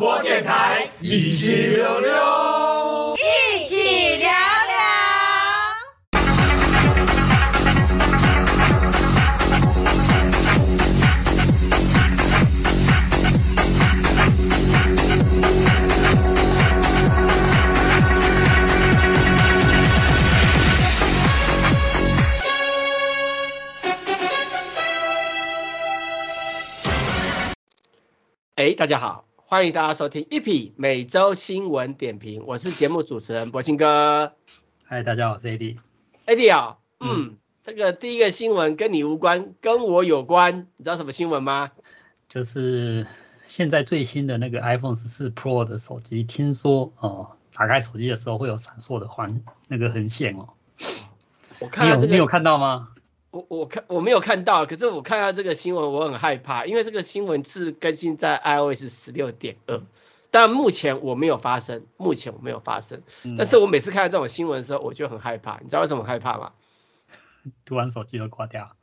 播电台，一起溜溜，一起聊聊。哎，大家好，欢迎大家收听 EP 每周新闻点评，我是节目主持人柏青哥。嗨，大家好，我是 AD。AD 啊，嗯，嗯，这个第一个新闻跟你无关，跟我有关，你知道什么新闻吗？就是现在最新的那个 iPhone 十四 Pro 的手机，听说哦，打开手机的时候会有闪烁的环那个横线哦。我看到这个，你有，你有看到吗？我我看我没有看到，可是我看到这个新闻，我很害怕，因为这个新闻是更新在 iOS 十六点二，但目前我没有发生，目前我没有发生，嗯、但是我每次看到这种新闻的时候，我就很害怕，你知道为什么害怕吗？突然手机就挂掉？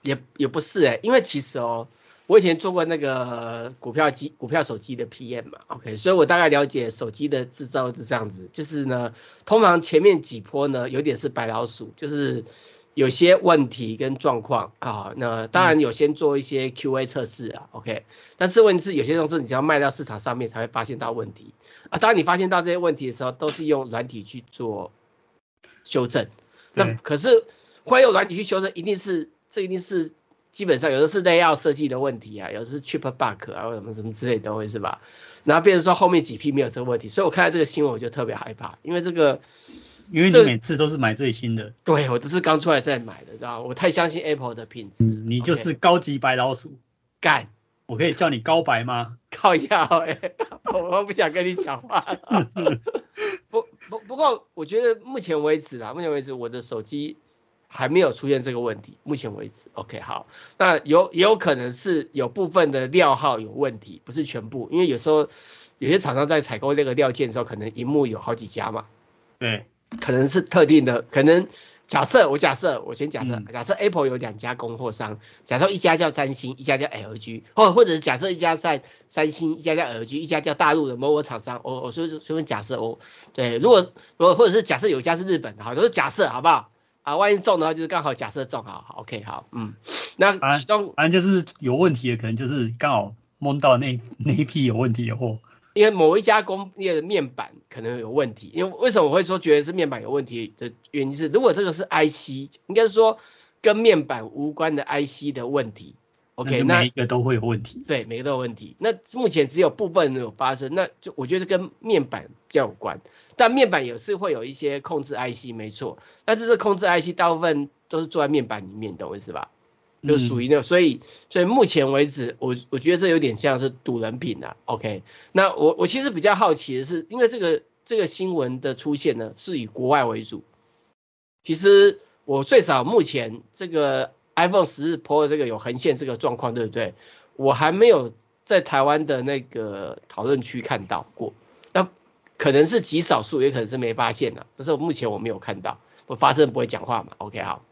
也也不是哎、欸，因为其实哦，我以前做过那个股票机、股票手机的 PM 嘛，OK，所以我大概了解手机的制造是这样子，就是呢，通常前面几波呢，有点是白老鼠，就是。有些问题跟状况啊，那当然有先做一些 QA 测试啊、嗯、，OK，但是问题是有些东西你只要卖到市场上面才会发现到问题啊。当然你发现到这些问题的时候，都是用软体去做修正。那可是会用软体去修正，一定是这一定是基本上有的是 layout 设计的问题啊，有的是 chip bug 啊，或什么什么之类的东西是吧？然后变成说后面几批没有这个问题，所以我看到这个新闻我就特别害怕，因为这个。因为你每次都是买最新的，对，我都是刚出来再买的，知道吗？我太相信 Apple 的品质。嗯，你就是高级白老鼠，干，我可以叫你高白吗？靠要哎，我不想跟你讲话。不不不过，我觉得目前为止啊，目前为止我的手机还没有出现这个问题。目前为止，OK，好，那有也有可能是有部分的料号有问题，不是全部，因为有时候有些厂商在采购那个料件的时候，可能荧幕有好几家嘛。对。可能是特定的，可能假设我假设我先假设，假设 Apple 有两家供货商，假设一家叫三星，一家叫 LG，或或者是假设一家在三星，一家叫 LG，一家叫大陆的某某厂商，我我说随便假设我，对，如果如果或者是假设有一家是日本的，好，都是假设好不好？啊，万一中的话就是刚好假设中，好好，OK，好，嗯，那其中反正就是有问题的，可能就是刚好蒙到那那一批有问题的货。因为某一家工业的面板可能有问题，因为为什么我会说觉得是面板有问题的原因是，如果这个是 IC，应该是说跟面板无关的 IC 的问题，OK，那每一个都会有问题。对，每个都有问题。那目前只有部分有发生，那就我觉得跟面板比较有关，但面板也是会有一些控制 IC，没错，那这是控制 IC 大部分都是做在面板里面，懂我意思吧？就属于那，所以所以目前为止，我我觉得这有点像是赌人品啊。OK，那我我其实比较好奇的是，因为这个这个新闻的出现呢，是以国外为主。其实我最少目前这个 iPhone 14 Pro 这个有横线这个状况，对不对？我还没有在台湾的那个讨论区看到过。那可能是极少数，也可能是没发现的。但是目前我没有看到，我发生不会讲话嘛？OK，好，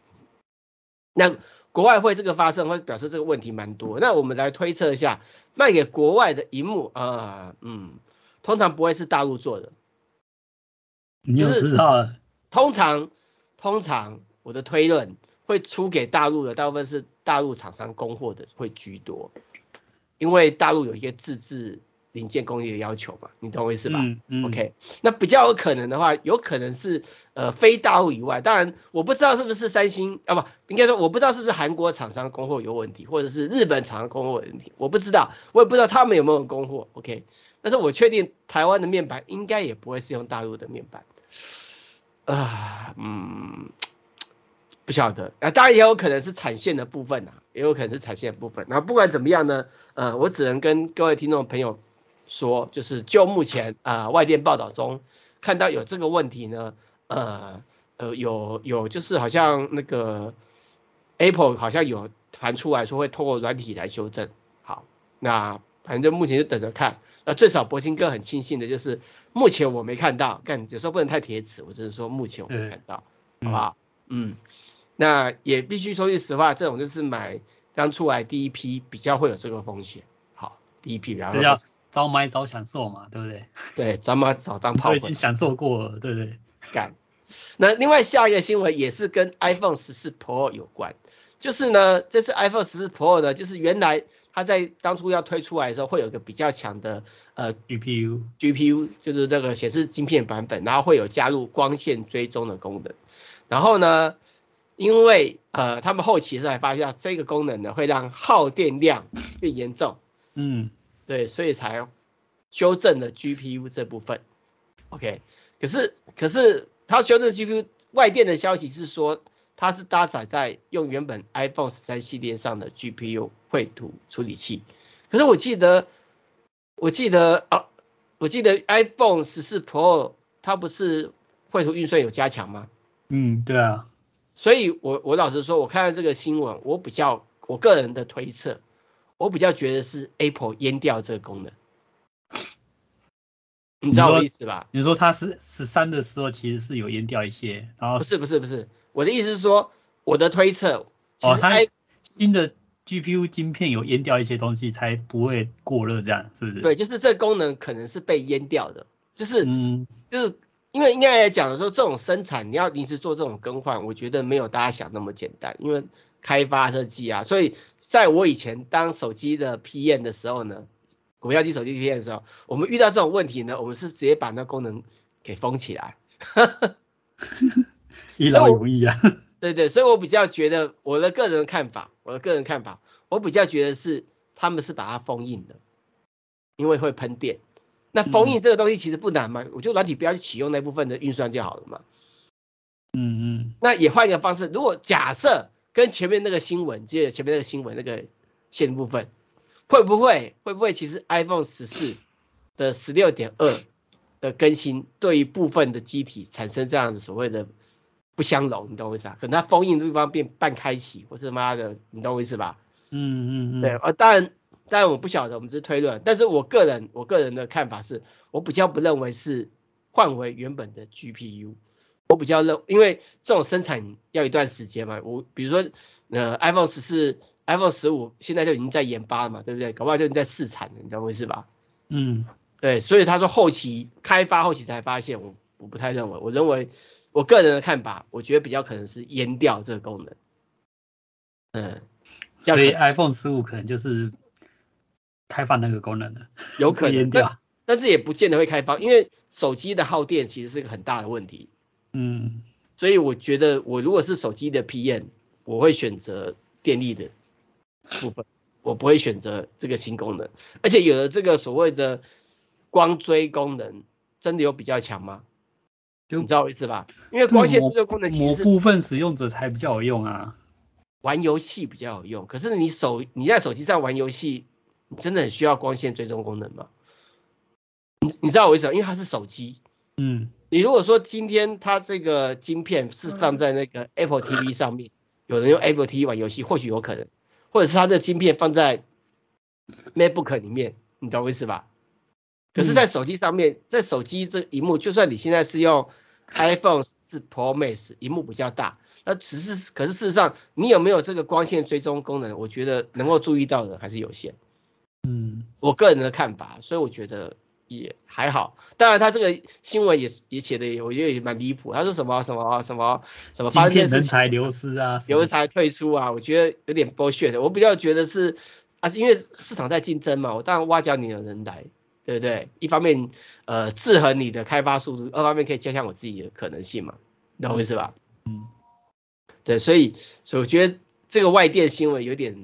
那。国外会这个发生，会表示这个问题蛮多。那我们来推测一下，卖给国外的荧幕啊、呃，嗯，通常不会是大陆做的。你就知道了。通常，通常我的推论会出给大陆的，大部分是大陆厂商供货的会居多，因为大陆有一些自制。零件工艺的要求嘛，你懂我意思吧？嗯嗯。OK，那比较有可能的话，有可能是呃非大陆以外，当然我不知道是不是三星啊，不应该说我不知道是不是韩国厂商供货有问题，或者是日本厂商供货有问题，我不知道，我也不知道他们有没有供货。OK，但是我确定台湾的面板应该也不会是用大陆的面板。啊，嗯，不晓得啊，当然也有可能是产线的部分啊，也有可能是产线的部分。然后不管怎么样呢，呃，我只能跟各位听众朋友。说就是就目前啊、呃、外电报道中看到有这个问题呢，呃呃有有就是好像那个 Apple 好像有传出来说会透过软体来修正，好，那反正目前就等着看，那最少柏青哥很庆幸的就是目前我没看到，但有时候不能太铁齿，我只是说目前我没看到，好不好？嗯，那也必须说句实话，这种就是买刚出来第一批比较会有这个风险，好，第一批比较。早买早享受嘛，对不对？对，早买早当炮。灰已经享受过了，对不对？干。那另外下一个新闻也是跟 iPhone 十四 Pro 有关，就是呢，这次 iPhone 十四 Pro 呢，就是原来它在当初要推出来的时候，会有一个比较强的呃 GPU，GPU 就是那个显示晶片版本，然后会有加入光线追踪的功能。然后呢，因为呃他们后期是还发现这个功能呢会让耗电量变严重，嗯，对，所以才修正了 GPU 这部分。OK，可是可是。它修正 GPU 外电的消息是说，它是搭载在用原本 iPhone 十三系列上的 GPU 绘图处理器。可是我记得，我记得啊，我记得 iPhone 十四 Pro 它不是绘图运算有加强吗？嗯，对啊。所以我我老实说，我看到这个新闻，我比较我个人的推测，我比较觉得是 Apple 阉掉这个功能。你知道我意思吧？你说它是十三的时候，其实是有阉掉一些，然后不是不是不是，我的意思是说，我的推测，哦，它新的 GPU 晶片有阉掉一些东西，才不会过热，这样是不是？对，就是这个功能可能是被阉掉的，就是嗯，就是因为应该来讲的时候，这种生产你要临时做这种更换，我觉得没有大家想那么简单，因为开发设计啊，所以在我以前当手机的 PM 的时候呢。股票机手机 PM 的时候，我们遇到这种问题呢，我们是直接把那功能给封起来。一劳永逸啊。对对，所以我比较觉得我的个人看法，我的个人看法，我比较觉得是他们是把它封印的，因为会喷电。那封印这个东西其实不难嘛，我就软体不要去启用那部分的运算就好了嘛。嗯嗯。那也换一个方式，如果假设跟前面那个新闻，接着前面那个新闻那个线部分。会不会会不会其实 iPhone 十四的十六点二的更新，对于部分的机体产生这样的所谓的不相容，你懂我意思啊？可能它封印的地方变半开启，或是妈的，你懂我意思吧？嗯嗯嗯。对，呃，当然当然我不晓得，我们只是推论，但是我个人我个人的看法是，我比较不认为是换回原本的 GPU，我比较认，因为这种生产要一段时间嘛，我比如说呃 iPhone 十四。iPhone 十五现在就已经在研发了嘛，对不对？搞不好就已经在试产了，你知道回事吧？嗯，对，所以他说后期开发后期才发现，我我不太认为，我认为我个人的看法，我觉得比较可能是阉掉这个功能。嗯，所以 iPhone 十五可能就是开放那个功能的，有可能 但，但是也不见得会开放，因为手机的耗电其实是一个很大的问题。嗯，所以我觉得我如果是手机的 PM，我会选择电力的。部分我不会选择这个新功能，而且有了这个所谓的光追功能，真的有比较强吗？就你知道我意思吧？因为光线追踪功能其实是部分使用者才比较有用啊，玩游戏比较有用。可是你手你在手机上玩游戏，你真的很需要光线追踪功能吗？你你知道我意思吗？因为它是手机，嗯，你如果说今天它这个晶片是放在那个 Apple TV 上面，有人用 Apple TV 玩游戏，或许有可能。或者是它的晶片放在 MacBook 里面，你懂我意思吧？可是，在手机上面，在手机这萤幕，就算你现在是用 iPhone 是 Pro Max，萤幕比较大，那只是，可是事实上，你有没有这个光线追踪功能？我觉得能够注意到的还是有限。嗯，我个人的看法，所以我觉得也还好。当然，他这个新闻也也写的，我觉得也蛮离谱。他说什么什么什么什么发现人才流失啊，人才退出啊，我觉得有点 bullshit。我比较觉得是啊，是因为市场在竞争嘛，我当然挖角你的人来，对不对？一方面呃制衡你的开发速度，二方面可以加强我自己的可能性嘛，你懂我意思吧？嗯，对，所以所以我觉得这个外电新闻有点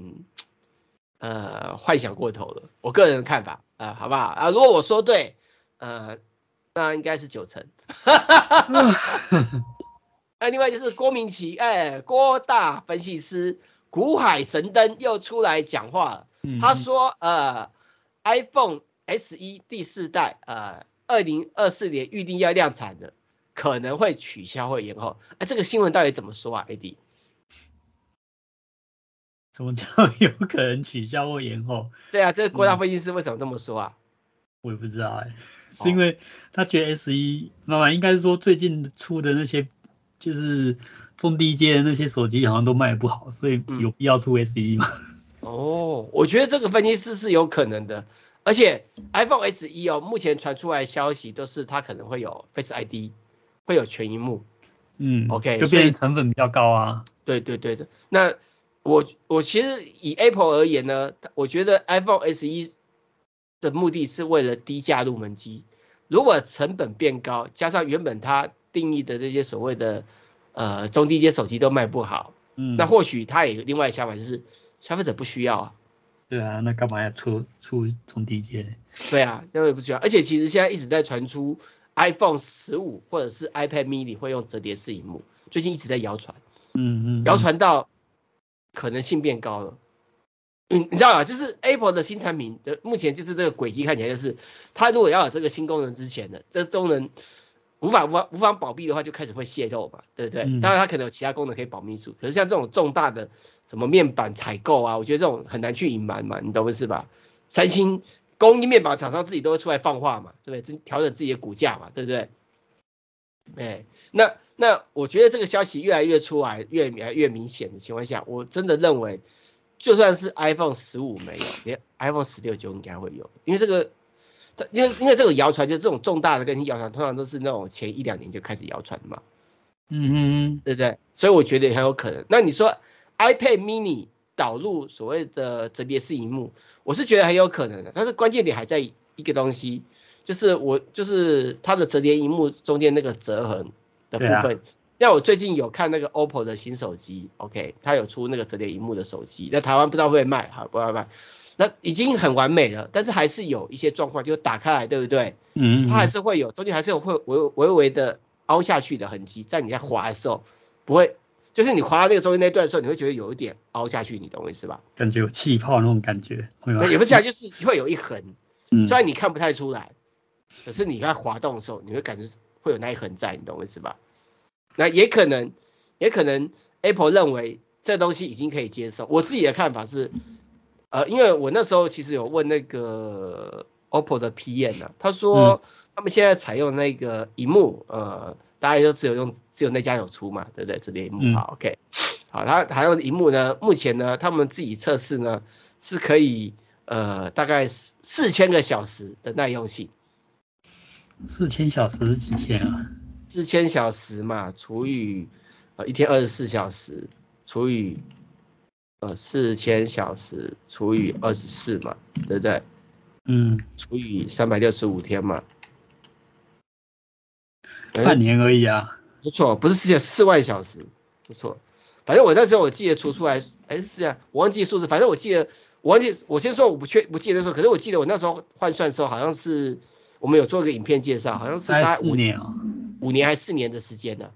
呃幻想过头了，我个人的看法啊、呃，好不好啊？如果我说对。呃，那应该是九成。那另外就是郭明奇，哎，郭大分析师，股海神灯又出来讲话了。嗯、他说，呃，iPhone SE 第四代，呃，二零二四年预定要量产的，可能会取消或延后。哎，这个新闻到底怎么说啊？AD？什么叫有可能取消或延后？对啊，这个郭大分析师为什么这么说啊？我也不知道哎、欸，是因为他觉得 S 一慢慢应该是说最近出的那些就是中低阶的那些手机好像都卖不好，所以有必要出 S 一吗、嗯？哦，我觉得这个分析师是有可能的，而且 iPhone SE 哦，目前传出来的消息都是它可能会有 Face ID，会有全荧幕。嗯，OK，就变成成本比较高啊。对对对的，那我我其实以 Apple 而言呢，我觉得 iPhone SE 的目的是为了低价入门机。如果成本变高，加上原本它定义的这些所谓的呃中低阶手机都卖不好，嗯，那或许它也有另外想法，就是消费者不需要啊。对啊，那干嘛要出出中低阶？对啊，消费者不需要。而且其实现在一直在传出 iPhone 十五或者是 iPad mini 会用折叠式荧幕，最近一直在谣传，嗯嗯，谣传到可能性变高了。嗯，你知道吗？就是 Apple 的新产品的目前就是这个轨迹看起来就是，它如果要有这个新功能之前的这个、功能无法无法无法保密的话，就开始会泄露嘛，对不对？当然它可能有其他功能可以保密住，可是像这种重大的什么面板采购啊，我觉得这种很难去隐瞒嘛，你懂我意思吧？三星供应面板厂商自己都会出来放话嘛，对不对？调整自己的股价嘛，对不对？哎，那那我觉得这个消息越来越出来，越来越明显的情况下，我真的认为。就算是 iPhone 十五没有，连 iPhone 十六就应该会有，因为这个，它因为因为这种谣传，就这种重大的更新谣传，通常都是那种前一两年就开始谣传嘛，嗯嗯，对不对？所以我觉得也很有可能。那你说 iPad mini 导入所谓的折叠式荧幕，我是觉得很有可能的，但是关键点还在一个东西，就是我就是它的折叠荧幕中间那个折痕的部分。像我最近有看那个 OPPO 的新手机，OK，它有出那个折叠荧幕的手机，在台湾不知道会卖，好，不会卖，那已经很完美了，但是还是有一些状况，就打开来，对不对？嗯，嗯，它还是会有中间还是有会微微微的凹下去的痕迹，在你在滑的时候不会，就是你滑到那个中间那段的时候，你会觉得有一点凹下去，你懂我意思吧？感觉有气泡那种感觉，也不是啊，就是会有一横，虽然你看不太出来，可是你在滑动的时候，你会感觉会有那一痕在，你懂我意思吧？那也可能，也可能 Apple 认为这东西已经可以接受。我自己的看法是，呃，因为我那时候其实有问那个 OPPO 的 PM 啊，他说他们现在采用那个荧幕，呃，大家都只有用，只有那家有出嘛，对不对？这类萤幕，好，OK，好，他采用荧幕呢，目前呢，他们自己测试呢是可以，呃，大概四四千个小时的耐用性。四千小时是几天啊？四千小时嘛，除以呃一天二十四小时，除以呃四千小时除以二十四嘛，对不对？嗯。除以三百六十五天嘛。半年而已啊。不错，不是四千四万小时，不错。反正我那时候我记得除出来，哎是啊，我忘记数字，反正我记得我忘记，我先说我不确不记得那时候，可是我记得我那时候换算的时候好像是我们有做一个影片介绍，好像是大概四年啊。五年还是四年的时间呢？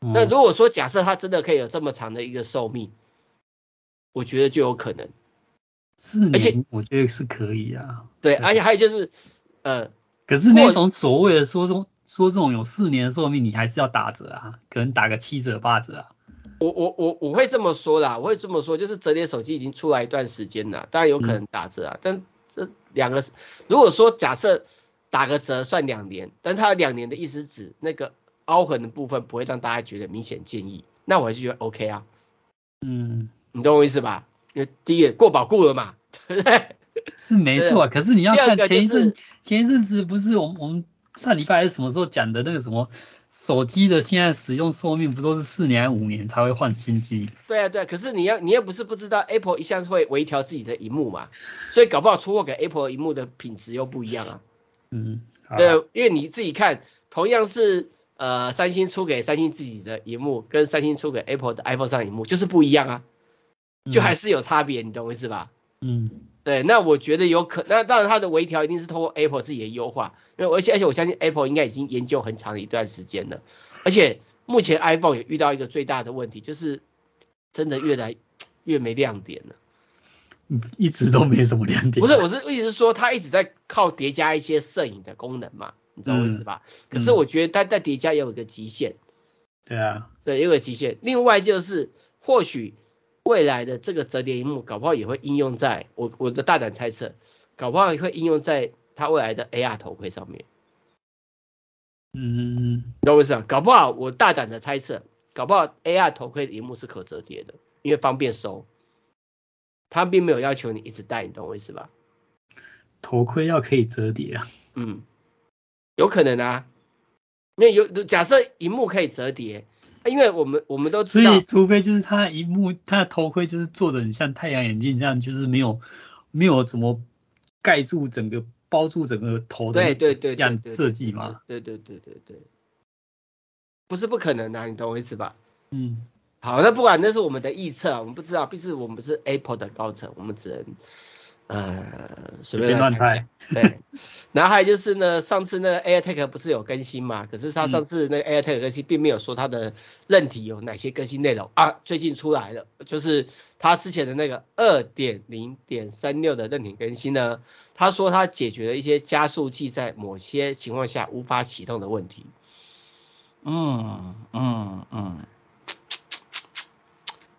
那如果说假设它真的可以有这么长的一个寿命，我觉得就有可能。四年，而且我觉得是可以啊。对，而且还有就是，呃，可是那种所谓的说这种说这种有四年的寿命，你还是要打折啊，可能打个七折八折啊。我我我我会这么说啦，我会这么说，就是折叠手机已经出来一段时间了，当然有可能打折啊。嗯、但这两个，如果说假设。打个折算两年，但它两年的意思指那个凹痕的部分不会让大家觉得明显建议，那我还是觉得 OK 啊。嗯，你懂我意思吧？因为第一过保固了嘛，对不对？是没错啊，可是你要看前一阵、就是、前一阵子不是我们我们上礼拜还是什么时候讲的那个什么手机的现在使用寿命不都是四年五年才会换新机？对啊对啊，可是你要你又不是不知道 Apple 一向是会微调自己的荧幕嘛，所以搞不好出货给 Apple 荧幕的品质又不一样啊。嗯，对，因为你自己看，同样是呃三星出给三星自己的荧幕，跟三星出给 Apple 的 iPhone 上荧幕就是不一样啊，就还是有差别，你懂我意思吧？嗯，对，那我觉得有可，那当然它的微调一定是通过 Apple 自己的优化，因为而且而且我相信 Apple 应该已经研究很长一段时间了，而且目前 iPhone 也遇到一个最大的问题，就是真的越来越没亮点了。一直都没什么亮点。不是，我是意思是说，它一直在靠叠加一些摄影的功能嘛，你知道我意思吧？嗯、可是我觉得它在叠加也有一个极限。对啊。对，也有个极限。另外就是，或许未来的这个折叠荧幕，搞不好也会应用在我我的大胆猜测，搞不好也会应用在它未来的 AR 头盔上面。嗯。你懂我意思啊？搞不好我大胆的猜测，搞不好 AR 头盔的荧幕是可折叠的，因为方便收。他并没有要求你一直戴，你懂我意思吧？头盔要可以折叠啊。嗯，有可能啊，因为有假设荧幕可以折叠，因为我们我们都知道，所以除非就是他荧幕他的头盔就是做的很像太阳眼镜这样，就是没有没有什么盖住整个包住整个头的，对对对这样设计嘛。对对对对对，不是不可能的，你懂我意思吧？嗯。好，那不管那是我们的预测，我们不知道，毕竟我们不是 Apple 的高层，我们只能呃随便乱猜。对，然后还有就是呢，上次那个 AirTag 不是有更新嘛？可是他上次那个 AirTag 更新并没有说它的韧体有哪些更新内容啊，最近出来了，就是他之前的那个二点零点三六的韧体更新呢，他说他解决了一些加速器在某些情况下无法启动的问题。嗯嗯嗯。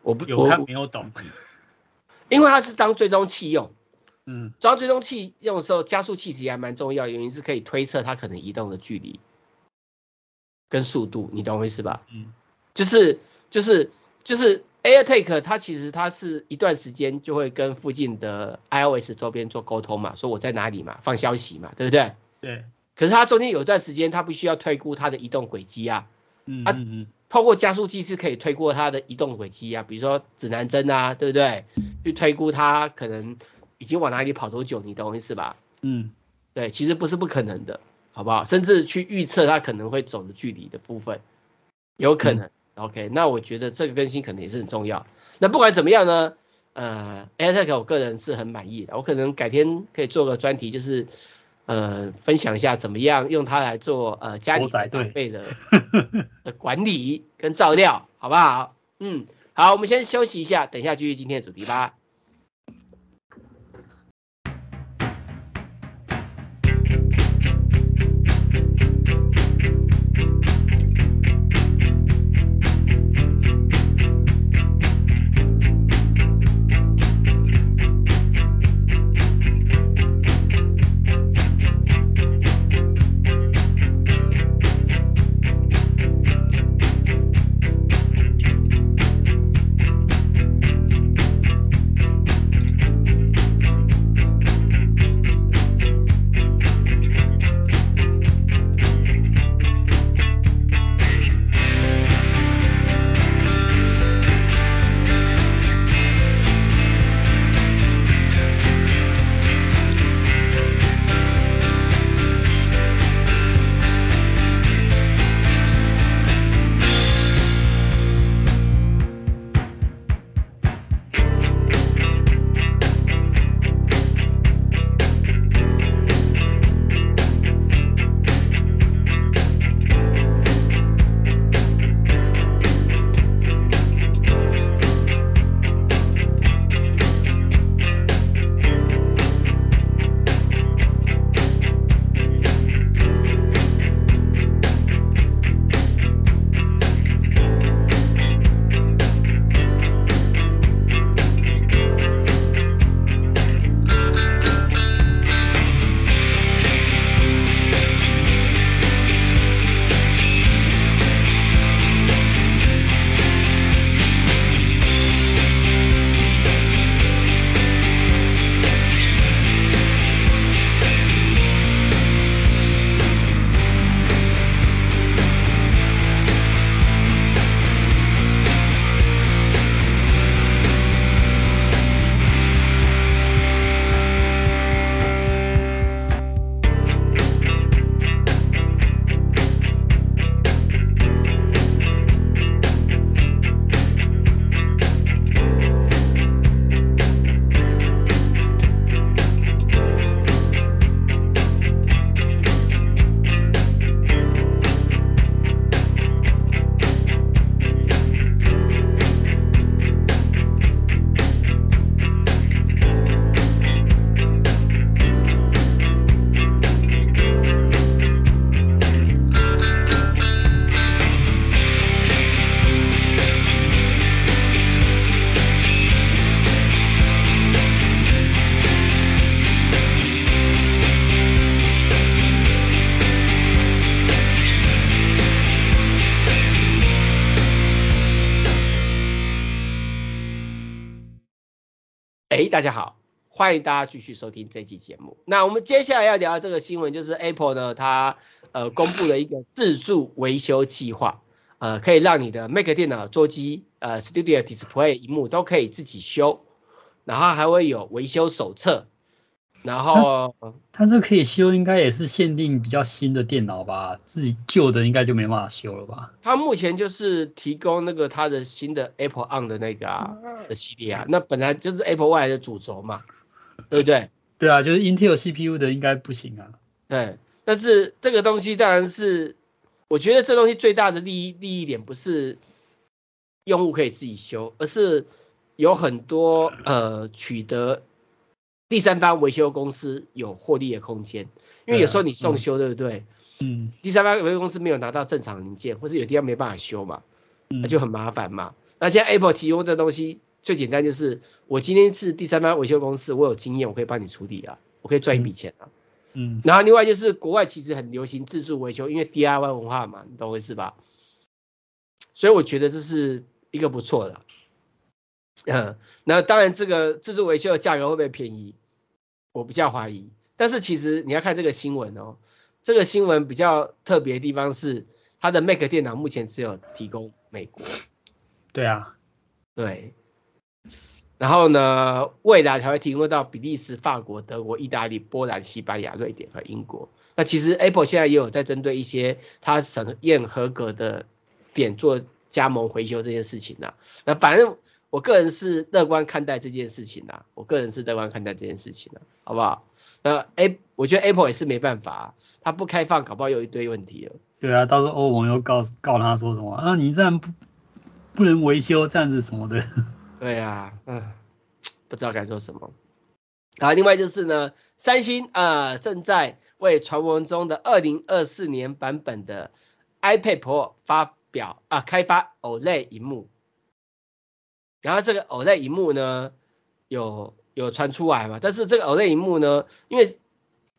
我不有看没有懂，因为它是当追踪器用，嗯，装追踪器用的时候，加速器其实还蛮重要，原因是可以推测它可能移动的距离跟速度，你懂我意思吧？嗯，就是就是就是 AirTag 它其实它是一段时间就会跟附近的 iOS 周边做沟通嘛，说我在哪里嘛，放消息嘛，对不对？对。可是它中间有一段时间，它必须要推估它的移动轨迹啊，嗯嗯嗯。透过加速器是可以推过它的移动轨迹啊，比如说指南针啊，对不对？去推估它可能已经往哪里跑多久，你懂我意思吧？嗯，对，其实不是不可能的，好不好？甚至去预测它可能会走的距离的部分，有可能。嗯、OK，那我觉得这个更新可能也是很重要。那不管怎么样呢，呃，AirTag 我个人是很满意的，我可能改天可以做个专题，就是。呃，分享一下怎么样用它来做呃家里长辈的的 管理跟照料，好不好？嗯，好，我们先休息一下，等一下继续今天的主题吧。欢迎大家继续收听这期节目。那我们接下来要聊的这个新闻，就是 Apple 呢，它呃公布了一个自助维修计划，呃，可以让你的 Mac 电脑、桌机、呃 Studio Display 屏幕都可以自己修，然后还会有维修手册。然后它这可以修，应该也是限定比较新的电脑吧？自己旧的应该就没办法修了吧？它目前就是提供那个它的新的 Apple On 的那个啊的系列啊，那本来就是 Apple 未来的主轴嘛，对不对？对啊，就是 Intel CPU 的应该不行啊。对，但是这个东西当然是，我觉得这东西最大的利益利益点不是用户可以自己修，而是有很多呃取得。第三方维修公司有获利的空间，因为有时候你送修，对不对？嗯。第三方维修公司没有拿到正常零件，或是有地方没办法修嘛，那就很麻烦嘛。那现在 Apple 提供这东西最简单就是，我今天是第三方维修公司，我有经验，我可以帮你处理啊，我可以赚一笔钱啊。嗯。然后另外就是国外其实很流行自助维修，因为 DIY 文化嘛，你懂我意思吧？所以我觉得这是一个不错的。嗯，那当然这个自助维修的价格会不会便宜？我比较怀疑，但是其实你要看这个新闻哦，这个新闻比较特别的地方是，它的 Mac 电脑目前只有提供美国。对啊，对。然后呢，未来才会提供到比利时、法国、德国、意大利、波兰、西班牙、瑞典和英国。那其实 Apple 现在也有在针对一些它审验合格的点做加盟回修这件事情呢。那反正。我个人是乐观看待这件事情的，我个人是乐观看待这件事情的，好不好？那 A，我觉得 Apple 也是没办法，它不开放，搞不好有一堆问题了。对啊，到时候欧盟又告告他说什么啊？你这样不不能维修这样子什么的。对啊，嗯，不知道该说什么。啊，另外就是呢，三星啊、呃、正在为传闻中的二零二四年版本的 iPad Pro 发表啊开发 OLED 屏幕。然后这个 OLED 屏幕呢，有有传出来嘛？但是这个 OLED 屏幕呢，因为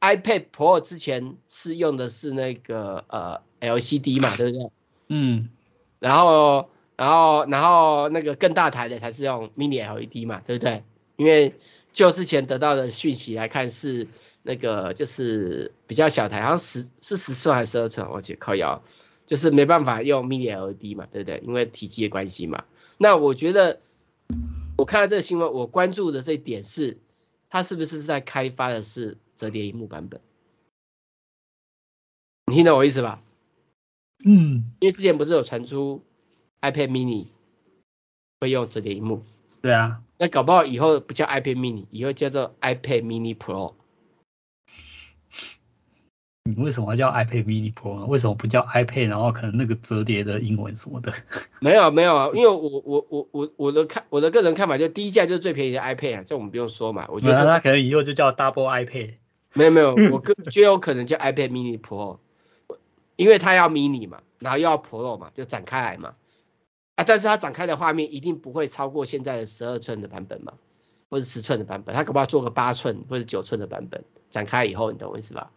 iPad Pro 之前是用的是那个呃 LCD 嘛，对不对？嗯。然后然后然后那个更大台的才是用 Mini LED 嘛，对不对？因为就之前得到的讯息来看是那个就是比较小台，好像十是十寸还是十二寸，我去靠腰，就是没办法用 Mini LED 嘛，对不对？因为体积的关系嘛。那我觉得。我看到这个新闻，我关注的这一点是，它是不是在开发的是折叠荧幕版本？你听懂我意思吧？嗯，因为之前不是有传出 iPad mini 会用折叠屏幕？对啊，那搞不好以后不叫 iPad mini，以后叫做 iPad mini Pro。你为什么叫 iPad mini Pro 呢？为什么不叫 iPad？然后可能那个折叠的英文什么的？没有没有啊，因为我我我我我的看我的个人看法，就第一价就是最便宜的 iPad 啊，这我们不用说嘛。我觉得它可能以后就叫 Double iPad。没有没有，我个就有可能叫 iPad mini Pro，因为它要 mini 嘛，然后又要 Pro 嘛，就展开来嘛。啊，但是它展开的画面一定不会超过现在的十二寸的版本嘛，或者十寸的版本，它可不可以做个八寸或者九寸的版本？展开以后，你懂我意思吧？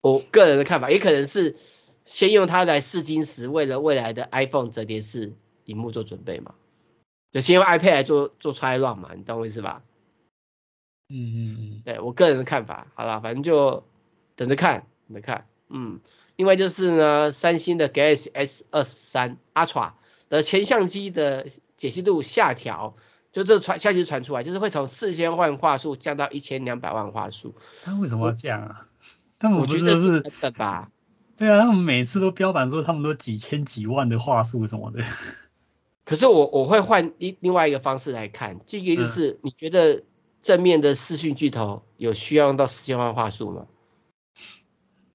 我个人的看法，也可能是先用它来试金石，为了未来的 iPhone 折叠式荧幕做准备嘛，就先用 iPad 来做做 try run 嘛，你懂我意思吧？嗯嗯嗯，对我个人的看法，好了，反正就等着看，等着看，嗯，另外就是呢，三星的 Galaxy S 二三 Ultra 的前相机的解析度下调，就这传消息传出来，就是会从四千万画素降到一千两百万画素。他为什么要降啊？他们我觉得是真的吧？对啊，他们每次都标榜说他们都几千几万的画素什么的。可是我我会换另另外一个方式来看，这个就是你觉得正面的视讯巨头有需要用到四千万画素吗？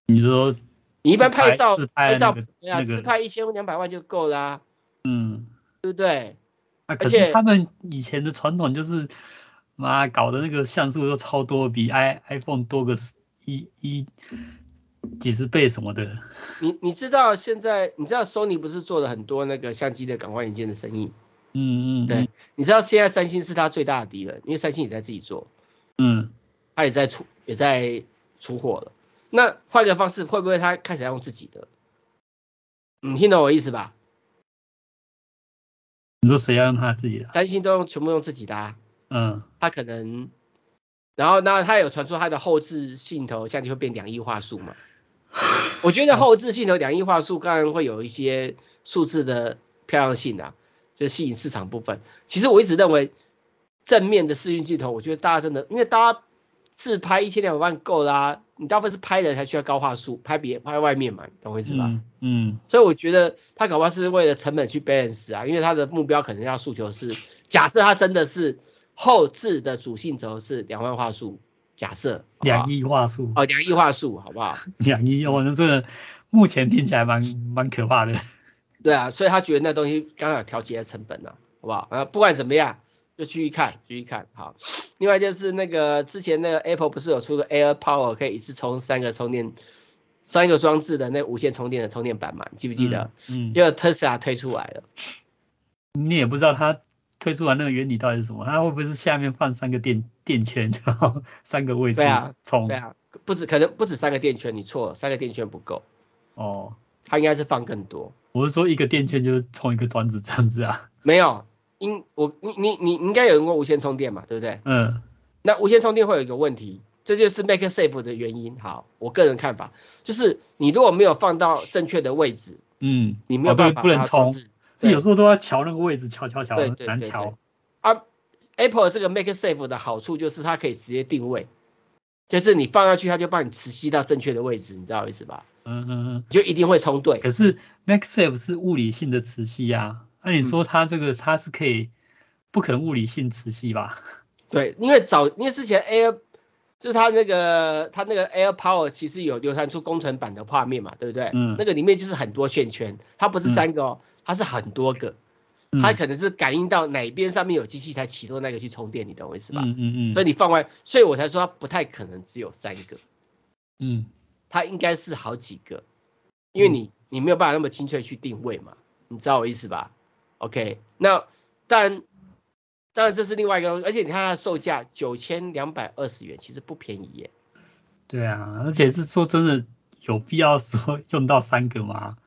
你说你一般拍照拍照对啊，自拍一千两百万就够啦，啊。嗯，对不对？啊，可是他们以前的传统就是妈搞的那个像素都超多，比 i iPhone 多个。一一几十倍什么的，你你知道现在你知道 Sony 不是做了很多那个相机的感光元件的生意？嗯嗯，对，你知道现在三星是他最大的敌人，因为三星也在自己做，嗯，他也在出也在出货了。那换个方式，会不会他开始要用自己的？你听懂我意思吧？你说谁要用他自己的？三星都用全部用自己的啊，嗯，他可能然后那他有传出他的后置镜头相机会变两亿画素嘛？我觉得后置镜头两亿画素当然会有一些数字的漂亮性啊，就吸引市场部分。其实我一直认为正面的视讯镜头，我觉得大家真的，因为大家自拍一千两百万够啦、啊，你大部分是拍人才需要高画素，拍别拍外面嘛，懂我意思吧？嗯，嗯，所以我觉得他搞不好是为了成本去 balance 啊，因为他的目标可能要诉求是，假设他真的是后置的主性轴是两万画素。假设两亿画素哦，两亿画素，好不好？两亿，我 那这个目前听起来蛮蛮可怕的。对啊，所以他觉得那东西刚好调节成本了，好不好？啊，不管怎么样，就继续看，继续看。好，另外就是那个之前那个 Apple 不是有出个 Air Power 可以一次充三个充电，三个装置的那无线充电的充电板嘛？记不记得？嗯。就特斯拉推出来了。你也不知道它。推出来那个原理到底是什么？它会不会是下面放三个电电圈，然后 三个位置充？对啊，不止可能不止三个电圈，你错了，三个电圈不够。哦，它应该是放更多。我是说一个电圈就是充一个装置这样子啊？没有，应我你你你应该有用过无线充电嘛，对不对？嗯。那无线充电会有一个问题，这就是 MakeSafe 的原因。好，我个人看法就是你如果没有放到正确的位置，嗯，你没有办法不能充。有时候都要调那个位置，调调调，难调。啊，Apple 这个 MakeSafe 的好处就是它可以直接定位，就是你放下去，它就帮你磁吸到正确的位置，你知道意思吧？嗯嗯嗯，就一定会充对。可是 MagSafe 是物理性的磁吸啊，那你说它这个它是可以，不可能物理性磁吸吧？对，因为早因为之前 Air 就是它那个它那个 Air Power 其实有流传出工程版的画面嘛，对不对？嗯。那个里面就是很多线圈，它不是三个哦。它是很多个，它可能是感应到哪边上面有机器才启动那个去充电，你懂我意思吧？嗯嗯嗯。所以你放外，所以我才说它不太可能只有三个，嗯，它应该是好几个，因为你你没有办法那么精确去定位嘛，你知道我意思吧？OK，那当然当然这是另外一个，而且你看它的售价九千两百二十元，其实不便宜耶。对啊，而且是说真的有必要说 用到三个吗？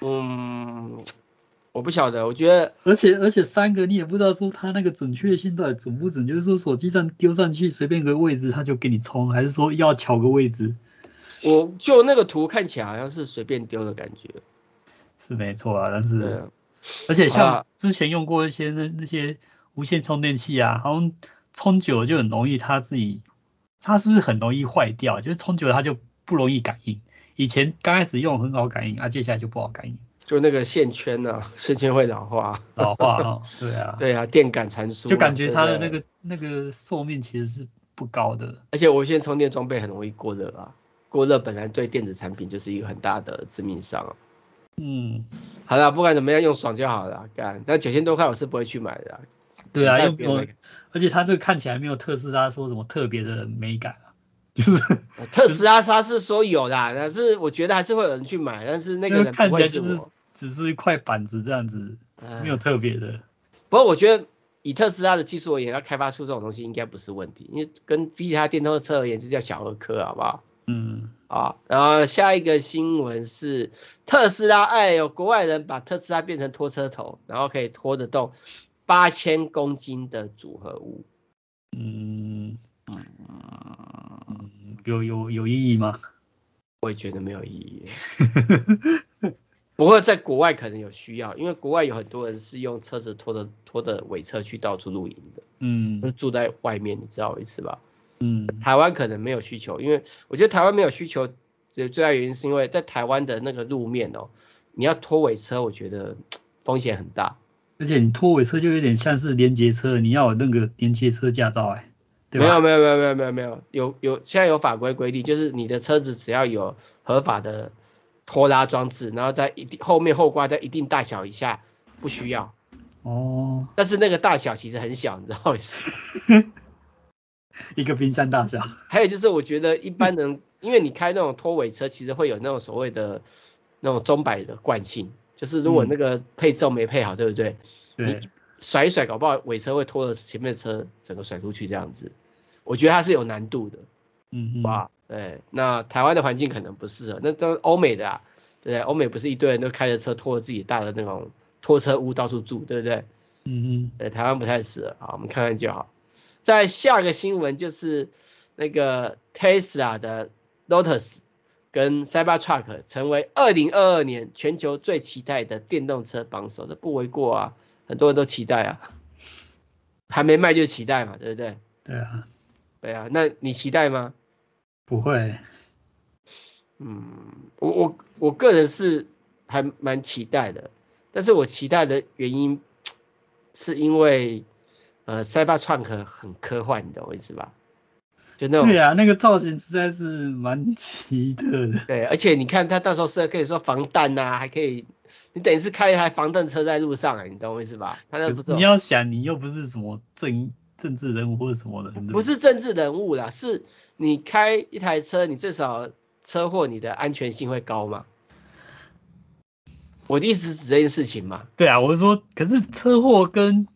嗯。我不晓得，我觉得，而且而且三个你也不知道说它那个准确性到底准不准，就是说手机上丢上去随便一个位置它就给你充，还是说要调个位置？我就那个图看起来好像是随便丢的感觉，是没错啊，但是，啊、而且像之前用过一些那那些无线充电器啊，好像充久了就很容易它自己，它是不是很容易坏掉？就是充久了它就不容易感应，以前刚开始用很好感应啊，接下来就不好感应。就那个线圈呢、啊，线圈会老化，老化啊、哦，对啊，对啊，电感传输，就感觉它的那个那个寿命其实是不高的，而且无线充电装备很容易过热啊，过热本来对电子产品就是一个很大的致命伤、啊。嗯，好了，不管怎么样用爽就好了，干，但九千多块我是不会去买的、啊。对啊，又有，而且它这个看起来没有特斯拉说什么特别的美感啊，就是特斯拉它是说有啦，但是我觉得还是会有人去买，但是那个人不会是我。只是一块板子这样子，没有特别的。不过我觉得以特斯拉的技术而言，要开发出这种东西应该不是问题，因为跟比起它电动车而言，这叫小儿科，好不好？嗯。啊，然后下一个新闻是特斯拉，哎，呦国外人把特斯拉变成拖车头，然后可以拖得动八千公斤的组合物。嗯嗯，有有有意义吗？我也觉得没有意义。不过在国外可能有需要，因为国外有很多人是用车子拖着拖着尾车去到处露营的，嗯，就住在外面，你知道我意思吧？嗯，台湾可能没有需求，因为我觉得台湾没有需求，的最大原因是因为在台湾的那个路面哦，你要拖尾车，我觉得 风险很大，而且你拖尾车就有点像是连接车，你要有那个连接车驾照哎，对吧？没有没有没有没有没有没有有有现在有法规规定，就是你的车子只要有合法的。拖拉装置，然后在一定后面后挂在一定大小以下不需要。哦。但是那个大小其实很小，你知道为什么？一个冰山大小。还有就是我觉得一般人，因为你开那种拖尾车，其实会有那种所谓的那种钟摆的惯性，就是如果那个配重没配好，嗯、对不对？对。你甩一甩，搞不好尾车会拖着前面的车整个甩出去这样子。我觉得它是有难度的。嗯嗯。哇。对，那台湾的环境可能不适合，那都欧美的啊，对不对？欧美不是一堆人都开着车拖着自己大的那种拖车屋到处住，对不对？嗯嗯。对，台湾不太适合，好，我们看看就好。在下个新闻就是那个 Tesla 的 Lotus 跟 Cybertruck 成为二零二二年全球最期待的电动车榜首，这不为过啊，很多人都期待啊，还没卖就期待嘛，对不对？对啊，对啊，那你期待吗？不会。嗯，我我我个人是还蛮期待的，但是我期待的原因是因为呃，Cybertruck 很科幻，你懂我意思吧？就那种对啊，那个造型实在是蛮奇特的。对，而且你看它到时候是可以说防弹呐、啊，还可以，你等于是开一台防弹车在路上，你懂我意思吧？它那不是。你要想，你又不是什么政政治人物或者什么的。不是政治人物啦，是你开一台车，你最少。车祸你的安全性会高嘛？我的意思是指这件事情嘛。对啊，我是说，可是车祸跟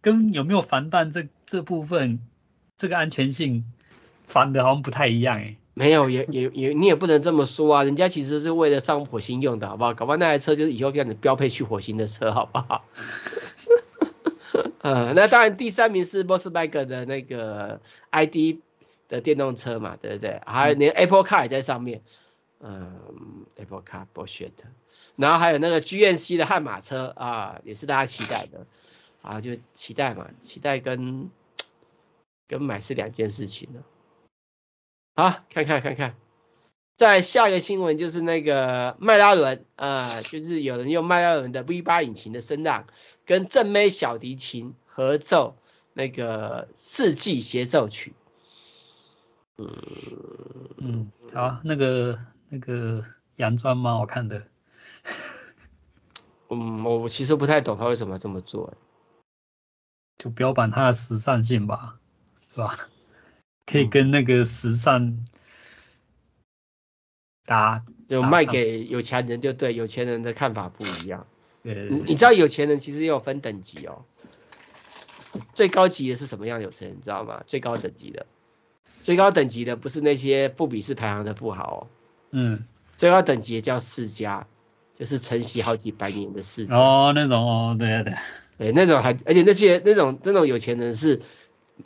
跟有没有防弹这这部分，这个安全性防的好像不太一样哎。没有，也也也你也不能这么说啊，人家其实是为了上火星用的，好不好？搞不好那台车就是以后这样子标配去火星的车，好不好？呃，那当然第三名是 boss bag 的那个 ID。的电动车嘛，对不对？还有连 Apple Car 也在上面，嗯，Apple Car bullshit。然后还有那个 GNC 的悍马车啊，也是大家期待的啊，就期待嘛，期待跟跟买是两件事情呢。好，看看看看，在下一个新闻就是那个迈拉伦啊，就是有人用迈拉伦的 V 八引擎的声浪跟正妹小提琴合奏那个四季协奏曲。嗯，好，那个那个洋装吗？我看的。嗯，我其实不太懂他为什么要这么做，就标榜它的时尚性吧，是吧？可以跟那个时尚搭，就卖给有钱人就对，有钱人的看法不一样。你你知道有钱人其实也有分等级哦，最高级的是什么样有钱人，你知道吗？最高等级的。最高等级的不是那些不比士排行的富豪哦，嗯，最高等级的叫世家，就是承袭好几百年的世家。哦，那种哦，对对对，对那种还，而且那些那种那种有钱人是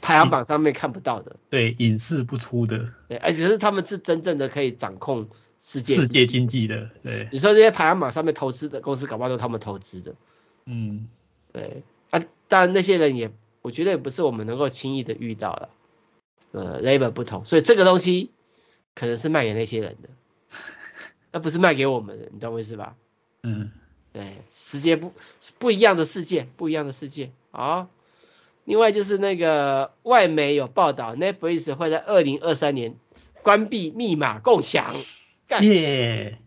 排行榜上面看不到的，对，隐世不出的，对，而且是他们是真正的可以掌控世界世界经济的，对。你说这些排行榜上面投资的公司，搞不好都是他们投资的，嗯，对，啊，当然那些人也，我觉得也不是我们能够轻易的遇到的。呃，label 不同，所以这个东西可能是卖给那些人的，那不是卖给我们的，你懂我意思吧？嗯，对，世界不不一样的世界，不一样的世界啊。另外就是那个外媒有报道，Netflix 会在二零二三年关闭密码共享。耶，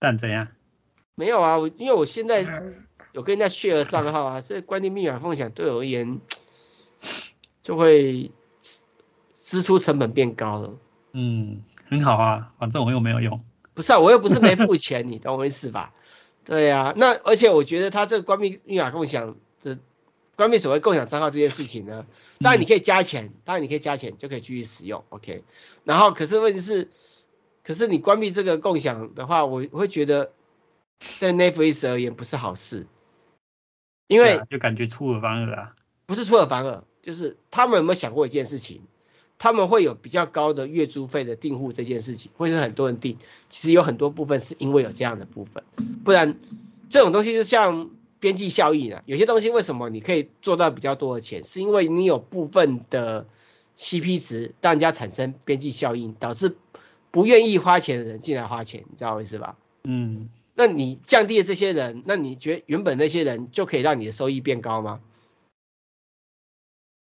但怎样？没有啊，我因为我现在有跟人家 share 账号啊，所以关闭密码共享对我而言就会。支出成本变高了，嗯，很好啊，反正我又没有用。不是啊，我又不是没付钱，你懂我意思吧？对呀、啊，那而且我觉得他这个关闭密码共享，这关闭所谓共享账号这件事情呢，当然你可以加钱，当然你可以加钱就可以继续使用，OK。然后可是问题是，可是你关闭这个共享的话，我会觉得对 Netflix 而言不是好事，因为、啊、就感觉出尔反尔啊。不是出尔反尔，就是他们有没有想过一件事情？他们会有比较高的月租费的订户这件事情，会是很多人订。其实有很多部分是因为有这样的部分，不然这种东西就像边际效益呢。有些东西为什么你可以做到比较多的钱，是因为你有部分的 CP 值让人家产生边际效应，导致不愿意花钱的人进来花钱，你知道我意思吧？嗯。那你降低了这些人，那你觉得原本那些人就可以让你的收益变高吗？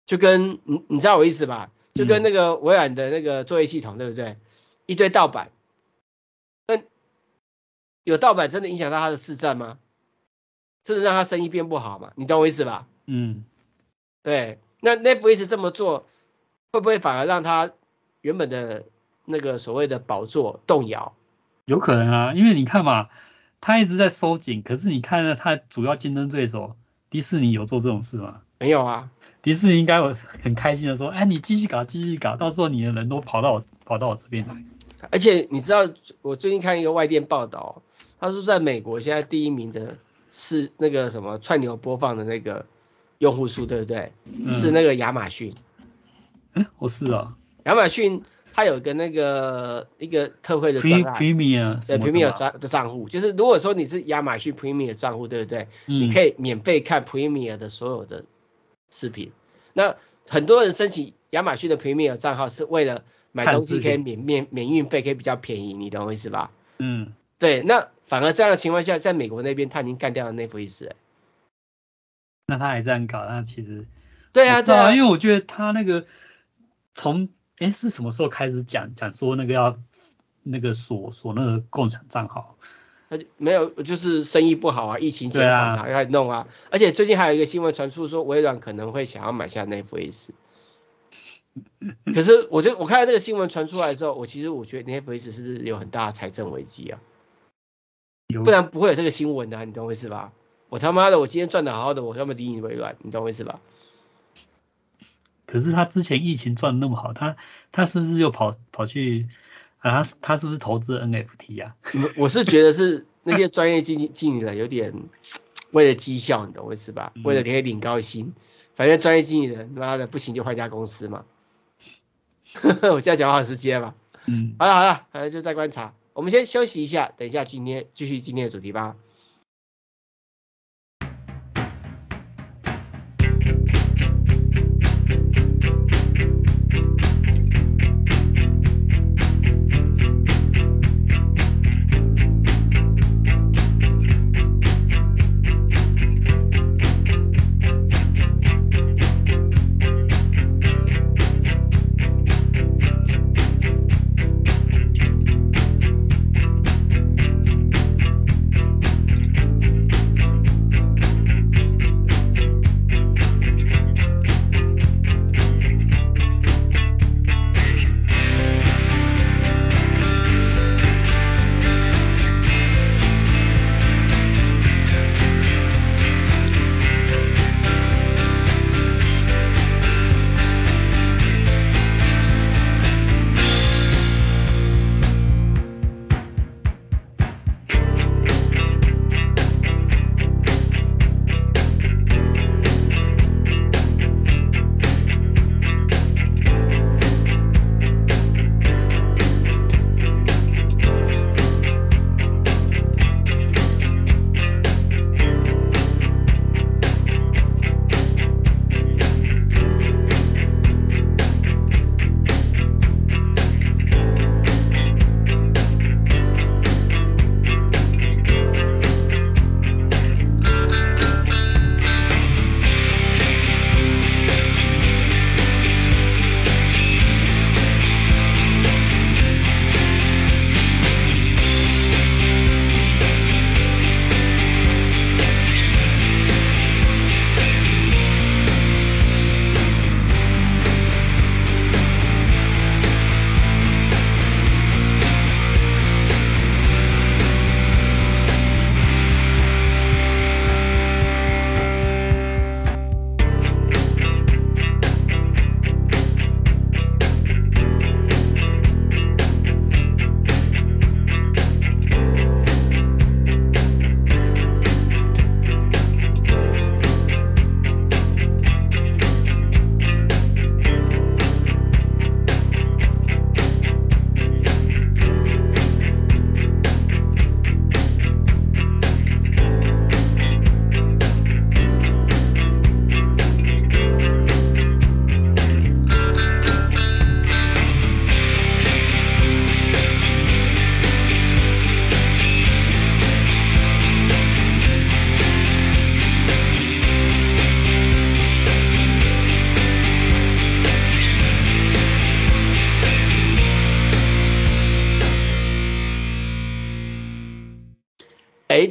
就跟你你知道我意思吧？就跟那个微软的那个作业系统，对不对？一堆盗版，那有盗版真的影响到他的市占吗？真的让他生意变不好吗？你懂我意思吧？嗯，对。那 Netflix 这么做，会不会反而让他原本的那个所谓的宝座动摇？有可能啊，因为你看嘛，他一直在收紧，可是你看呢，他主要竞争对手迪士尼有做这种事吗？没有啊。迪士尼应该会很开心的说，哎，你继续搞，继续搞，到时候你的人都跑到我跑到我这边来。而且你知道，我最近看一个外电报道，他说在美国现在第一名的是那个什么串流播放的那个用户数，对不对？嗯、是那个亚马逊。嗯，我是啊。亚马逊它有个那个一个特惠的专案，Premier 对 Premier 账的账户，就是如果说你是亚马逊 Premier 账户，对不对？嗯。你可以免费看 Premier 的所有的视频。那很多人申请亚马逊的 Premier 账号是为了买东西可以免免免运费，可以比较便宜，你懂我意思吧？嗯。对，那反而这样的情况下，在美国那边他已经干掉了 Netflix。那他还这样搞，那其实。对啊，对啊，因为我觉得他那个从哎是什么时候开始讲讲说那个要那个锁锁那个共享账号？他就没有，就是生意不好啊，疫情前啊，要弄啊。而且最近还有一个新闻传出说，微软可能会想要买下 Netflix。可是我就我看到这个新闻传出来之后，我其实我觉得 Netflix 是不是有很大的财政危机啊？不然不会有这个新闻啊，你懂我意思吧？我他妈的，我今天赚的好好的，我他妈理你微软，你懂我意思吧？可是他之前疫情赚的那么好，他他是不是又跑跑去啊？他他是不是投资 NFT 啊？我我是觉得是那些专业经纪经理人有点为了绩效，你懂我意思吧？嗯、为了可以领高薪，反正专业经理人妈的不行就换家公司嘛。我现在讲话很直接嘛。嗯。好了好了，反正就再观察。我们先休息一下，等一下今天继续今天的主题吧。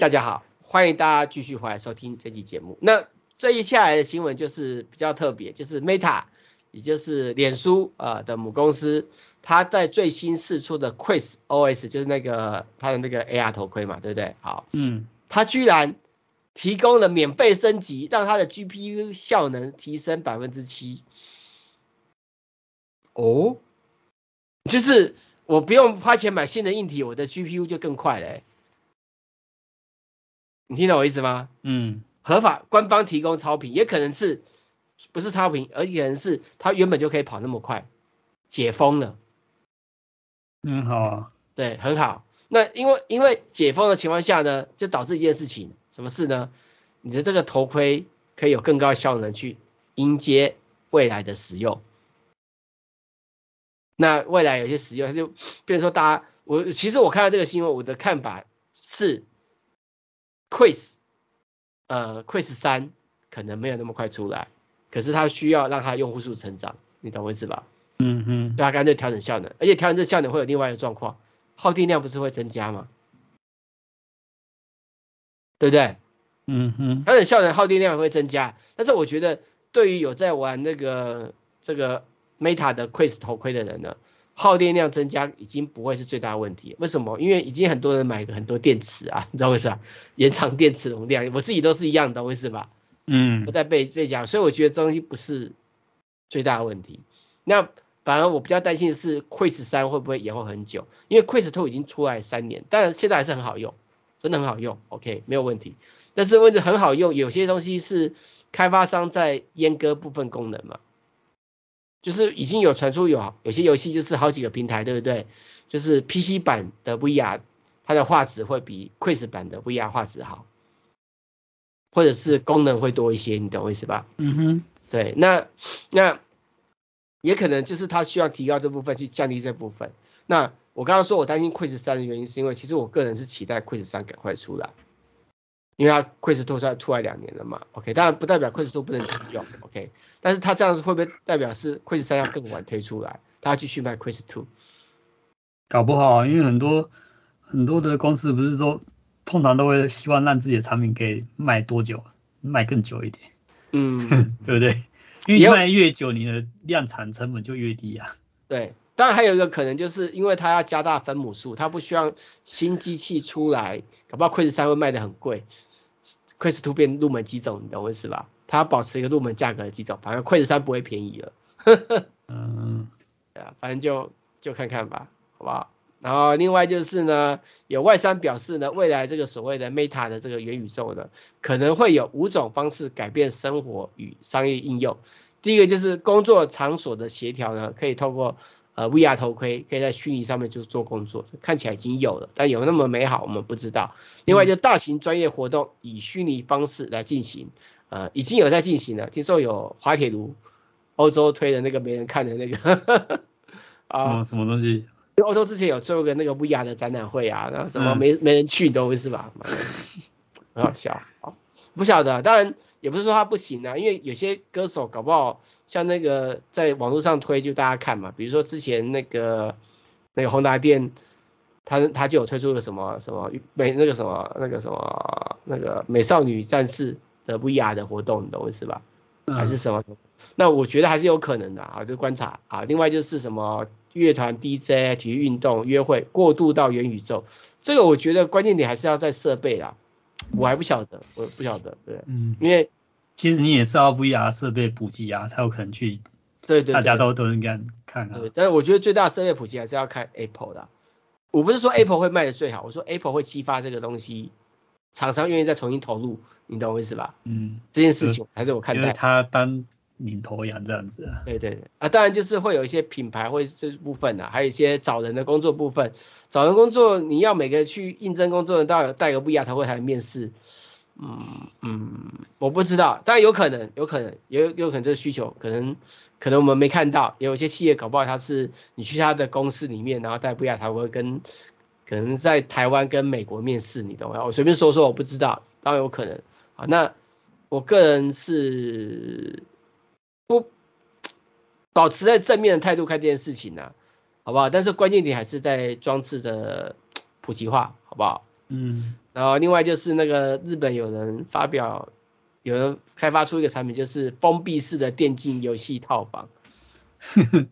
大家好，欢迎大家继续回来收听这期节目。那这一下来的新闻就是比较特别，就是 Meta，也就是脸书呃的母公司，它在最新试出的 Quest OS，就是那个它的那个 AR 头盔嘛，对不对？好，嗯，它居然提供了免费升级，让它的 GPU 效能提升百分之七。哦，就是我不用花钱买新的硬体，我的 GPU 就更快了欸。你听懂我意思吗？嗯，合法官方提供超频，也可能是不是超频，而且是它原本就可以跑那么快，解封了。嗯，好啊。对，很好。那因为因为解封的情况下呢，就导致一件事情，什么事呢？你的这个头盔可以有更高效能去迎接未来的使用。那未来有些使用，它就比如说，大家我其实我看到这个新闻，我的看法是，Quest，呃，Quest 三可能没有那么快出来，可是它需要让它用户数成长，你懂我意思吧？嗯嗯。对，它干脆调整效能，而且调整这效能会有另外一个状况，耗电量不是会增加吗？对不对？嗯嗯。调整效能耗电量会增加，但是我觉得对于有在玩那个这个。Meta 的 Quest 头盔的人呢，耗电量增加已经不会是最大的问题。为什么？因为已经很多人买了很多电池啊，你知道为什么？延长电池容量，我自己都是一样的，为什么？嗯。不再被被讲，所以我觉得这东西不是最大的问题。那反而我比较担心的是 Quest 三会不会延后很久？因为 Quest 2已经出来三年，但是现在还是很好用，真的很好用，OK 没有问题。但是问题很好用，有些东西是开发商在阉割部分功能嘛。就是已经有传出有有些游戏就是好几个平台，对不对？就是 PC 版的 VR 它的画质会比 Quest 版的 VR 画质好，或者是功能会多一些，你懂我意思吧？嗯哼，对，那那也可能就是它需要提高这部分去降低这部分。那我刚刚说我担心 Quest 3的原因，是因为其实我个人是期待 Quest 3赶快出来。因为它 Quest 2出来出来两年了嘛，OK，当然不代表 Quest 2不能继续用，OK，但是它这样子会不会代表是 Quest 3要更晚推出来，它要继续卖 Quest 2？搞不好，因为很多很多的公司不是都通常都会希望让自己的产品可以卖多久，卖更久一点，嗯，对不对？因为你卖越久，你的量产成本就越低啊。对。当然还有一个可能，就是因为它要加大分母数，它不希望新机器出来，搞不好 Quest 三会卖得很贵，Quest 2变入门机种，你懂我意思吧？它要保持一个入门价格的机种，反正 Quest 三不会便宜了。嗯，对啊，反正就就看看吧，好不好？然后另外就是呢，有外商表示呢，未来这个所谓的 Meta 的这个元宇宙呢，可能会有五种方式改变生活与商业应用。第一个就是工作场所的协调呢，可以透过呃，VR 头盔可以在虚拟上面就做工作，看起来已经有了，但有那么美好我们不知道。另外就大型专业活动以虚拟方式来进行，呃，已经有在进行了。听说有滑铁卢，欧洲推的那个没人看的那个，啊，什么东西？就欧洲之前有做过那个 VR 的展览会啊，然后怎么没、嗯、没人去，你懂我意思吧？很好笑，好，不晓得，当然。也不是说他不行啊，因为有些歌手搞不好像那个在网络上推就大家看嘛，比如说之前那个那个宏达电，他他就有推出个什么什么美那个什么那个什么那个美少女战士的 VR 的活动，你懂我意思吧？还是什么？那我觉得还是有可能的啊，就观察啊。另外就是什么乐团 DJ、体育运动、约会过渡到元宇宙，这个我觉得关键点还是要在设备啦。我还不晓得，我不晓得，对，嗯，因为其实你也是要 VR 设备普及啊，才有可能去，对对，大家都都应该看啊。对，但是我觉得最大设备普及还是要看 Apple 的。我不是说 Apple 会卖的最好，我说 Apple 会激发这个东西，厂商愿意再重新投入，你懂我意思吧？嗯，这件事情还是我看待。因为他当领头羊这样子啊。对对对，啊，当然就是会有一些品牌会这部分的，还有一些找人的工作部分，找人工作你要每个去应征工作的都要带个 VR 头盔才能面试。嗯嗯，我不知道，但有可能，有可能，有有可能这个需求，可能可能我们没看到，有一些企业搞不好他是你去他的公司里面，然后带 VR 头盔跟可能在台湾跟美国面试，你懂吗？我随便说说，我不知道，当然有可能。好，那我个人是不保持在正面的态度看这件事情呢、啊，好不好？但是关键点还是在装置的普及化，好不好？嗯。然后另外就是那个日本有人发表，有人开发出一个产品，就是封闭式的电竞游戏套房。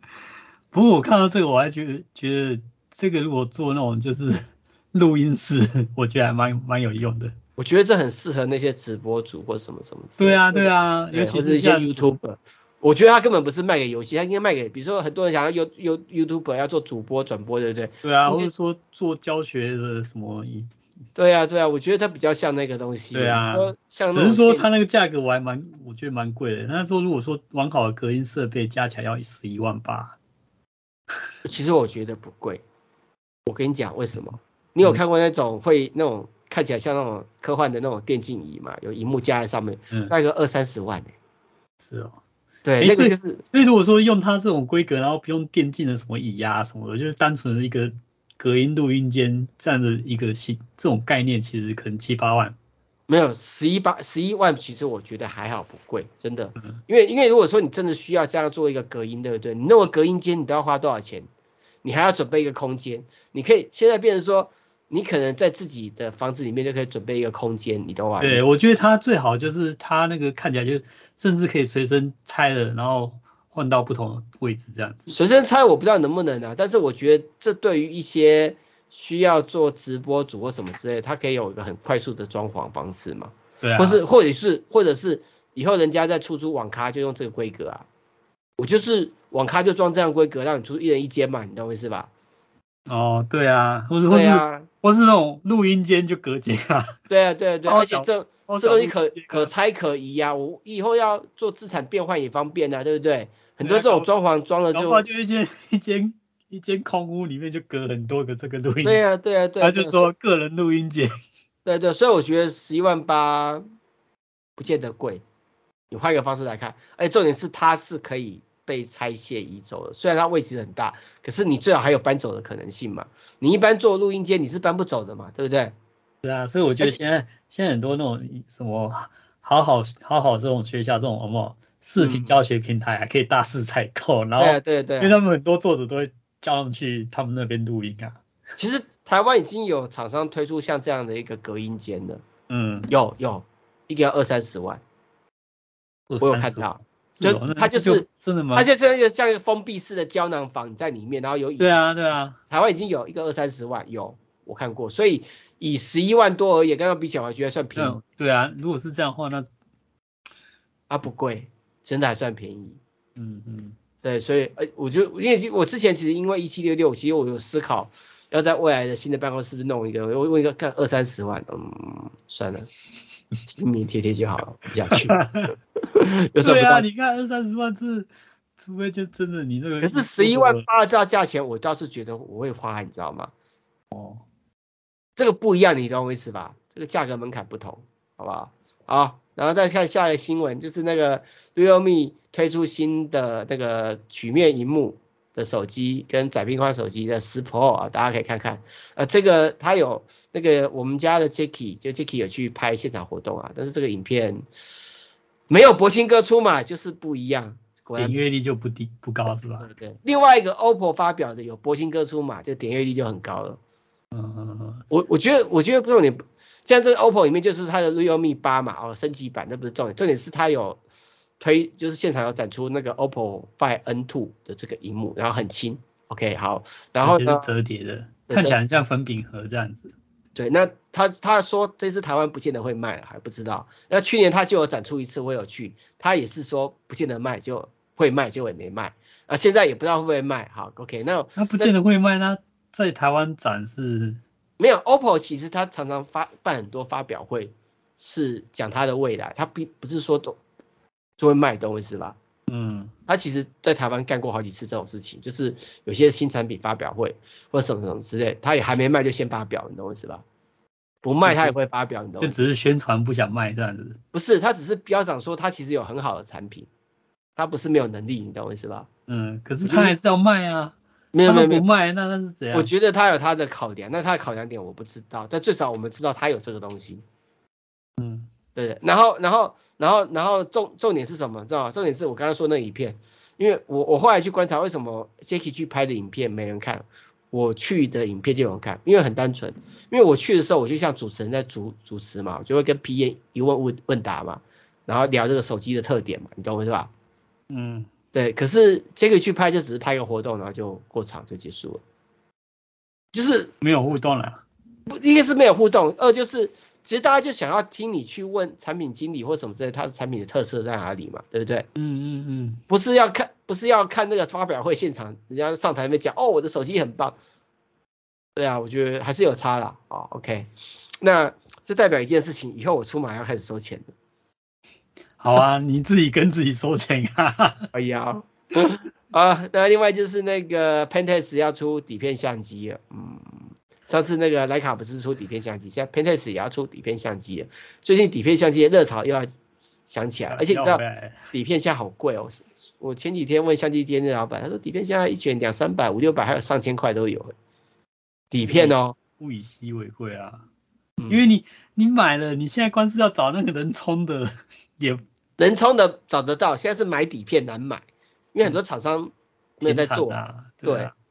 不过我看到这个，我还觉得觉得这个如果做那种就是 录音室，我觉得还蛮蛮有用的。我觉得这很适合那些直播主或什么什么。对啊对啊，尤其是一些 YouTuber。我觉得他根本不是卖给游戏，他应该卖给，比如说很多人想要 You You YouTuber 要做主播转播，对不对？对啊，或者说做教学的什么。对啊，对啊，我觉得它比较像那个东西。对啊，像只是说它那个价格我还蛮，我觉得蛮贵的。那说如果说完好的隔音设备加起来要十一万八，其实我觉得不贵。我跟你讲为什么？你有看过那种会那种看起来像那种科幻的那种电竞椅嘛？有荧幕加在上面，嗯、那个二三十万呢、欸。是哦。对，欸、那个就是。所以如果说用它这种规格，然后不用电竞的什么椅啊什么的，就是单纯的一个隔音录音间这样的一个新这种概念，其实可能七八万。没有十一八十一万，其实我觉得还好，不贵，真的。因为因为如果说你真的需要这样做一个隔音，对不对？你弄个隔音间，你都要花多少钱？你还要准备一个空间，你可以现在变成说，你可能在自己的房子里面就可以准备一个空间，你懂吗？对，我觉得它最好就是它那个看起来就甚至可以随身拆了，然后换到不同的位置这样子。随身拆我不知道能不能啊，但是我觉得这对于一些需要做直播主或什么之类，它可以有一个很快速的装潢方式嘛。对啊。或是或者是或者是以后人家在出租网咖就用这个规格啊。我就是网咖就装这样规格，让你出一人一间嘛，你懂我意思吧？哦，对啊，或是或是、啊、或是那种录音间就隔间啊。对啊，对啊，对啊，而且这这东西可可拆可移啊，我以后要做资产变换也方便啊，对不对？很多这种装潢装了就，就一间一间一间空屋里面就隔很多个这个录音间。对啊，对啊，对啊。他就说个人录音间。对对，所以我觉得十一万八不见得贵。你换一个方式来看，而且重点是它是可以被拆卸移走了，虽然它位置很大，可是你最好还有搬走的可能性嘛。你一般做录音间你是搬不走的嘛，对不对？对啊，所以我觉得现在现在很多那种什么好好好好这种学校这种什么视频教学平台啊，可以大肆采购，然后对对对，因为他们很多作者都会叫他们去他们那边录音啊。其实台湾已经有厂商推出像这样的一个隔音间了，嗯，有有，一个要二三十万。我有看到，就它就是真的吗？它就是一个像一个封闭式的胶囊房在里面，然后有对啊对啊，台湾已经有一个二三十万有我看过，所以以十一万多而言，刚刚比起来我觉得算便宜。对啊，如果是这样的话，那啊不贵，真的还算便宜。嗯嗯，对，所以呃，我就因为我之前其实因为一七六六，其实我有思考要在未来的新的办公室是不是弄一个，我问一个看二三十万，嗯，算了。心里贴贴就好了，不想去。有什么？对啊，你看二三十万是，除非就真的你那个。可是十一万八这价钱，我倒是觉得我会花，你知道吗？哦，这个不一样，你懂我意思吧？这个价格门槛不同，好不好？好，然后再看下一个新闻，就是那个 Realme 推出新的那个曲面荧幕。的手机跟窄边框手机的十 Pro 啊，大家可以看看。呃，这个它有那个我们家的 Jacky，就 Jacky 有去拍现场活动啊，但是这个影片没有博兴哥出嘛，就是不一样，点阅率就不低不高是吧？对，对。另外一个 OPPO 发表的有博兴哥出嘛，就点阅率就很高了。嗯嗯嗯。我我觉得我觉得不重点，像这个 OPPO 里面就是它的 Realme 八嘛，哦，升级版那不是重点，重点是它有。推就是现场要展出那个 OPPO Find N2 的这个荧幕，然后很轻，OK 好，然后呢折叠的，看起来像粉饼盒这样子。对，那他他说这次台湾不见得会卖，还不知道。那去年他就有展出一次，我有去，他也是说不见得卖，就会卖，结果也没卖。啊，现在也不知道会不会卖，好，OK 那那不见得会卖，那在台湾展是没有 OPPO，其实他常常发办很多发表会，是讲他的未来，他并不是说都。就会卖，懂我意思吧？嗯，他其实在台湾干过好几次这种事情，就是有些新产品发表会或者什么什么之类，他也还没卖就先发表，你懂我意思吧？不卖他也会发表，你懂？就只是宣传不想卖这样子。不是，他只是标榜说他其实有很好的产品，他不是没有能力，你懂我意思吧？嗯，可是他还是要卖啊。没有没有不卖，那那是怎样？我觉得他有他的考量，那他的考量点我不知道，但最少我们知道他有这个东西。嗯。对，然后，然后，然后，然后重重点是什么？知道吗？重点是我刚刚说那影片，因为我我后来去观察为什么 Jacky 去拍的影片没人看，我去的影片就有人看，因为很单纯，因为我去的时候我就像主持人在主主持嘛，我就会跟 PM 一问问问答嘛，然后聊这个手机的特点嘛，你懂我是吧？嗯，对，可是 Jacky 去拍就只是拍个活动，然后就过场就结束了，就是没有互动了，不，一个是没有互动，二就是。其实大家就想要听你去问产品经理或什么之类，他的产品的特色在哪里嘛，对不对？嗯嗯嗯，不是要看，不是要看那个发表会现场，人家上台那边讲，哦，我的手机很棒。对啊，我觉得还是有差啦。哦，OK，那这代表一件事情，以后我出马要开始收钱了。好啊，你自己跟自己收钱啊。哎呀，啊，那另外就是那个 Pentax 要出底片相机了，嗯，上次那个徕卡不是出底片相机，现在 Pentax 也要出底片相机了。最近底片相机的热潮又要想起来了，而且你知道底片现在好贵哦。我前几天问相机店的老板，他说底片现在一卷两三百、五六百，还有上千块都有。底片哦，物以稀为贵啊，因为你你买了，你现在光是要找那个能冲的 也。能冲的找得到，现在是买底片难买，因为很多厂商没有在做。啊对，啊，对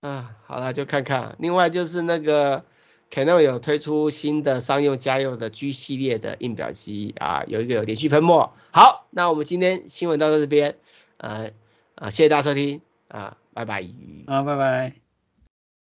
啊，好了，就看看。另外就是那个 Canon 有推出新的商用家用的 G 系列的印表机啊，有一个有连续喷墨。好，那我们今天新闻到这边，呃啊，谢谢大家收听啊，拜拜。啊，拜拜。